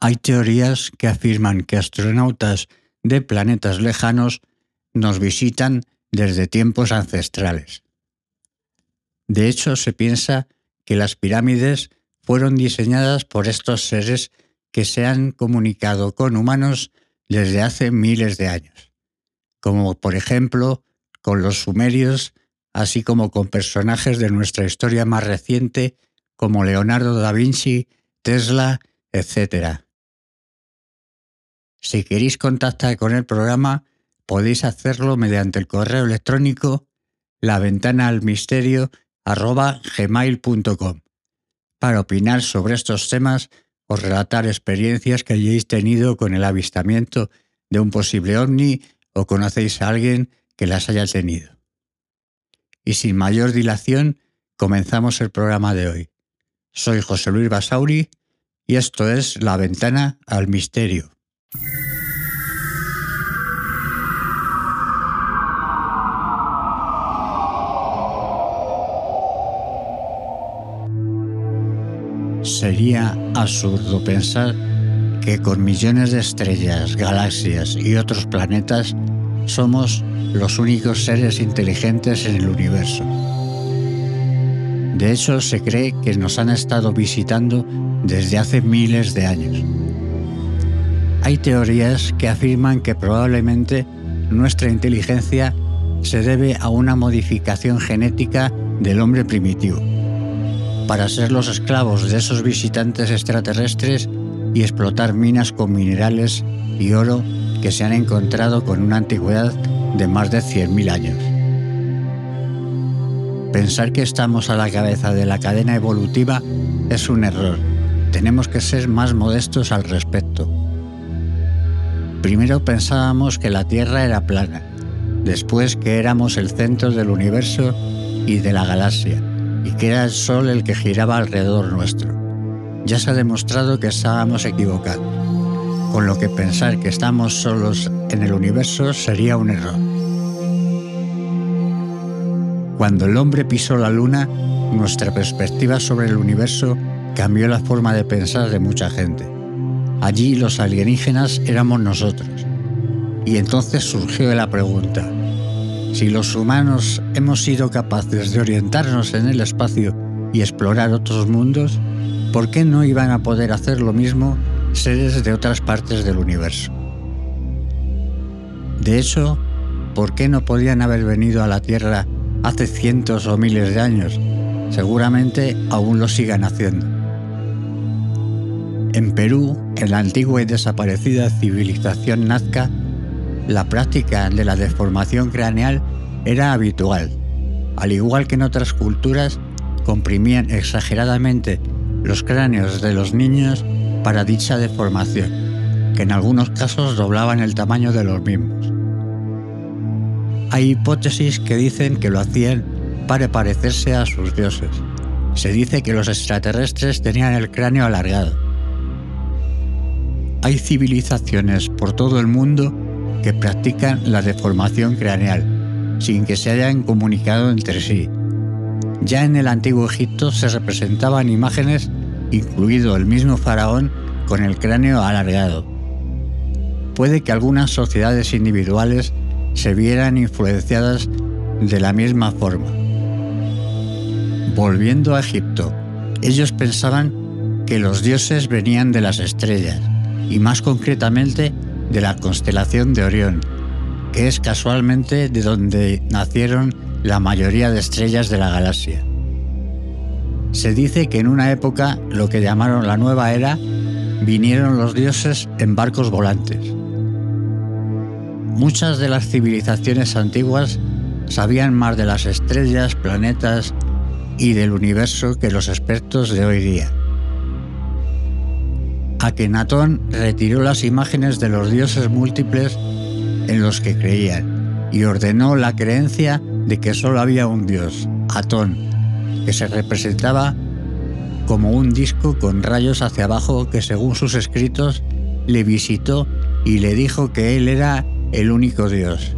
Hay teorías que afirman que astronautas de planetas lejanos nos visitan desde tiempos ancestrales. De hecho, se piensa que las pirámides fueron diseñadas por estos seres que se han comunicado con humanos desde hace miles de años, como por ejemplo con los sumerios, así como con personajes de nuestra historia más reciente como Leonardo da Vinci, Tesla, etc. Si queréis contactar con el programa, podéis hacerlo mediante el correo electrónico la ventana al para opinar sobre estos temas o relatar experiencias que hayáis tenido con el avistamiento de un posible ovni o conocéis a alguien que las haya tenido. Y sin mayor dilación, comenzamos el programa de hoy. Soy José Luis Basauri y esto es La Ventana al Misterio. Sería absurdo pensar que con millones de estrellas, galaxias y otros planetas somos los únicos seres inteligentes en el universo. De hecho, se cree que nos han estado visitando desde hace miles de años. Hay teorías que afirman que probablemente nuestra inteligencia se debe a una modificación genética del hombre primitivo, para ser los esclavos de esos visitantes extraterrestres y explotar minas con minerales y oro que se han encontrado con una antigüedad de más de 100.000 años. Pensar que estamos a la cabeza de la cadena evolutiva es un error. Tenemos que ser más modestos al respecto. Primero pensábamos que la Tierra era plana, después que éramos el centro del universo y de la galaxia, y que era el Sol el que giraba alrededor nuestro. Ya se ha demostrado que estábamos equivocados, con lo que pensar que estamos solos en el universo sería un error. Cuando el hombre pisó la luna, nuestra perspectiva sobre el universo cambió la forma de pensar de mucha gente. Allí los alienígenas éramos nosotros. Y entonces surgió la pregunta, si los humanos hemos sido capaces de orientarnos en el espacio y explorar otros mundos, ¿por qué no iban a poder hacer lo mismo seres de otras partes del universo? De hecho, ¿por qué no podían haber venido a la Tierra hace cientos o miles de años. Seguramente aún lo sigan haciendo. En Perú, en la antigua y desaparecida civilización nazca, la práctica de la deformación craneal era habitual. Al igual que en otras culturas, comprimían exageradamente los cráneos de los niños para dicha deformación, que en algunos casos doblaban el tamaño de los mismos. Hay hipótesis que dicen que lo hacían para parecerse a sus dioses. Se dice que los extraterrestres tenían el cráneo alargado. Hay civilizaciones por todo el mundo que practican la deformación craneal, sin que se hayan comunicado entre sí. Ya en el antiguo Egipto se representaban imágenes, incluido el mismo faraón, con el cráneo alargado. Puede que algunas sociedades individuales se vieran influenciadas de la misma forma. Volviendo a Egipto, ellos pensaban que los dioses venían de las estrellas, y más concretamente de la constelación de Orión, que es casualmente de donde nacieron la mayoría de estrellas de la galaxia. Se dice que en una época, lo que llamaron la nueva era, vinieron los dioses en barcos volantes. Muchas de las civilizaciones antiguas sabían más de las estrellas, planetas y del universo que los expertos de hoy día. Akenatón retiró las imágenes de los dioses múltiples en los que creían y ordenó la creencia de que solo había un dios, Atón, que se representaba como un disco con rayos hacia abajo que según sus escritos le visitó y le dijo que él era el único Dios.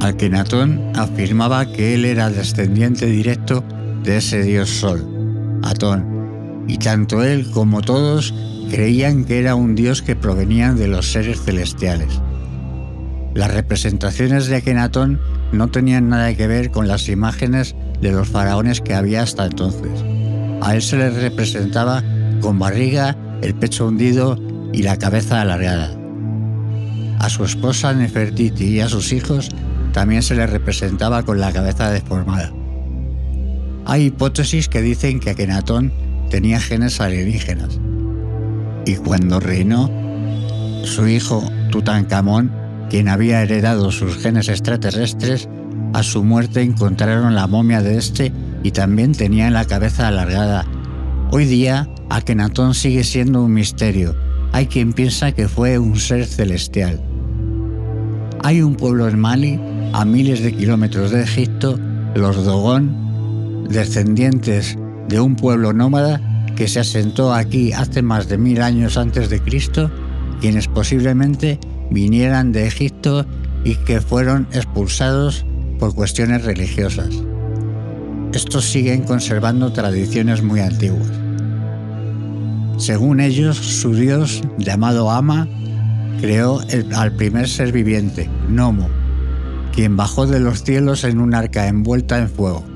Akenatón afirmaba que él era descendiente directo de ese dios Sol, Atón, y tanto él como todos creían que era un dios que provenía de los seres celestiales. Las representaciones de Akenatón no tenían nada que ver con las imágenes de los faraones que había hasta entonces. A él se le representaba con barriga, el pecho hundido y la cabeza alargada. A su esposa Nefertiti y a sus hijos también se les representaba con la cabeza deformada. Hay hipótesis que dicen que Akenatón tenía genes alienígenas. Y cuando reinó, su hijo Tutankamón, quien había heredado sus genes extraterrestres, a su muerte encontraron la momia de este y también tenía la cabeza alargada. Hoy día, Akenatón sigue siendo un misterio. Hay quien piensa que fue un ser celestial. Hay un pueblo en Mali, a miles de kilómetros de Egipto, los Dogón, descendientes de un pueblo nómada que se asentó aquí hace más de mil años antes de Cristo, quienes posiblemente vinieran de Egipto y que fueron expulsados por cuestiones religiosas. Estos siguen conservando tradiciones muy antiguas. Según ellos, su dios, llamado Ama, creó al primer ser viviente, Nomo, quien bajó de los cielos en un arca envuelta en fuego.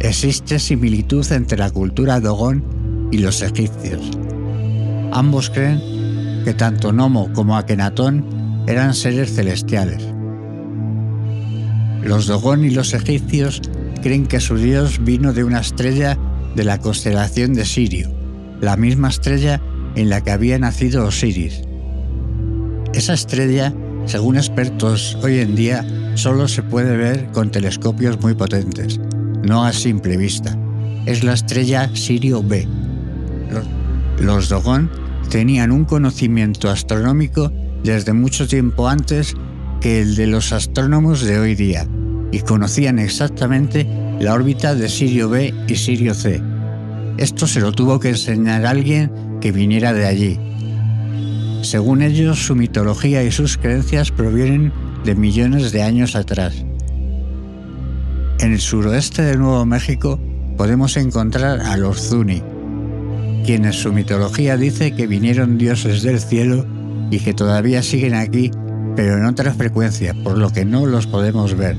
Existe similitud entre la cultura Dogón y los egipcios. Ambos creen que tanto Nomo como Akenatón eran seres celestiales. Los Dogón y los egipcios creen que su dios vino de una estrella de la constelación de Sirio, la misma estrella en la que había nacido Osiris. Esa estrella, según expertos hoy en día, solo se puede ver con telescopios muy potentes, no a simple vista. Es la estrella Sirio B, los Dogon tenían un conocimiento astronómico desde mucho tiempo antes que el de los astrónomos de hoy día y conocían exactamente la órbita de Sirio B y Sirio C. Esto se lo tuvo que enseñar alguien que viniera de allí. Según ellos, su mitología y sus creencias provienen de millones de años atrás. En el suroeste de Nuevo México podemos encontrar a los Zuni, quienes su mitología dice que vinieron dioses del cielo y que todavía siguen aquí, pero en otra frecuencia, por lo que no los podemos ver.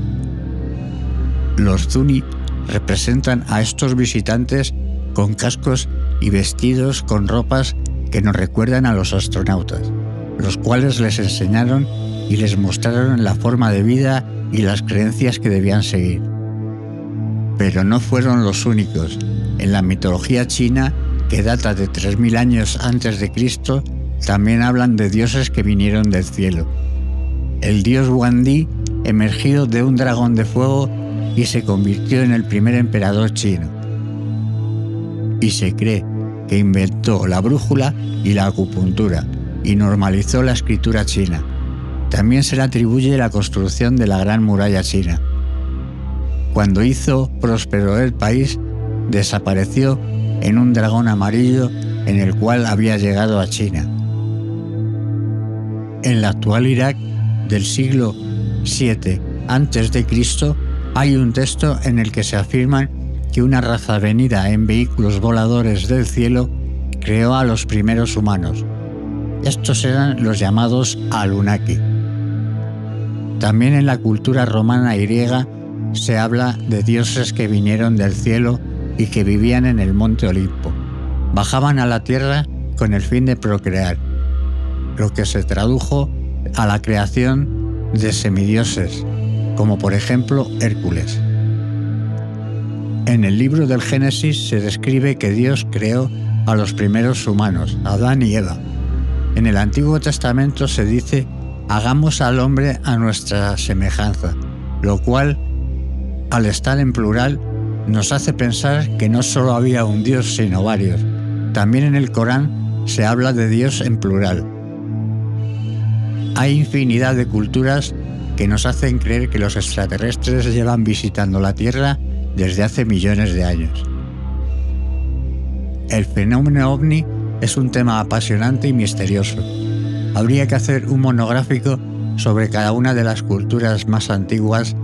Los Zuni representan a estos visitantes con cascos y vestidos con ropas que nos recuerdan a los astronautas, los cuales les enseñaron y les mostraron la forma de vida y las creencias que debían seguir. Pero no fueron los únicos. En la mitología china que data de 3.000 años antes de Cristo, también hablan de dioses que vinieron del cielo. El dios Wandi emergió de un dragón de fuego y se convirtió en el primer emperador chino. Y se cree que inventó la brújula y la acupuntura y normalizó la escritura china. También se le atribuye la construcción de la Gran Muralla China. Cuando hizo próspero el país, desapareció en un dragón amarillo en el cual había llegado a China. En la actual Irak del siglo VII a.C. hay un texto en el que se afirma que una raza venida en vehículos voladores del cielo creó a los primeros humanos. Estos eran los llamados Alunaki. También en la cultura romana y griega se habla de dioses que vinieron del cielo y que vivían en el monte Olimpo. Bajaban a la tierra con el fin de procrear, lo que se tradujo a la creación de semidioses, como por ejemplo Hércules. En el libro del Génesis se describe que Dios creó a los primeros humanos, Adán y Eva. En el Antiguo Testamento se dice, hagamos al hombre a nuestra semejanza, lo cual, al estar en plural, nos hace pensar que no solo había un Dios, sino varios. También en el Corán se habla de Dios en plural. Hay infinidad de culturas que nos hacen creer que los extraterrestres llevan visitando la Tierra desde hace millones de años. El fenómeno ovni es un tema apasionante y misterioso. Habría que hacer un monográfico sobre cada una de las culturas más antiguas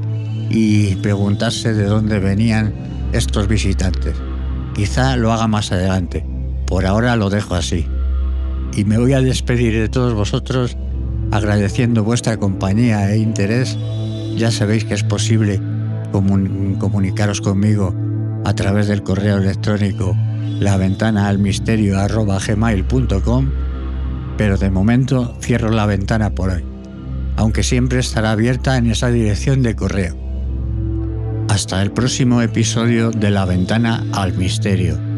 y preguntarse de dónde venían estos visitantes. Quizá lo haga más adelante. Por ahora lo dejo así. y me voy a despedir de todos vosotros agradeciendo vuestra compañía e interés. Ya sabéis que es posible comunicaros conmigo a través del correo electrónico la ventana al misterio gmail.com, pero de momento cierro la ventana por hoy, aunque siempre estará abierta en esa dirección de correo. Hasta el próximo episodio de La Ventana al Misterio.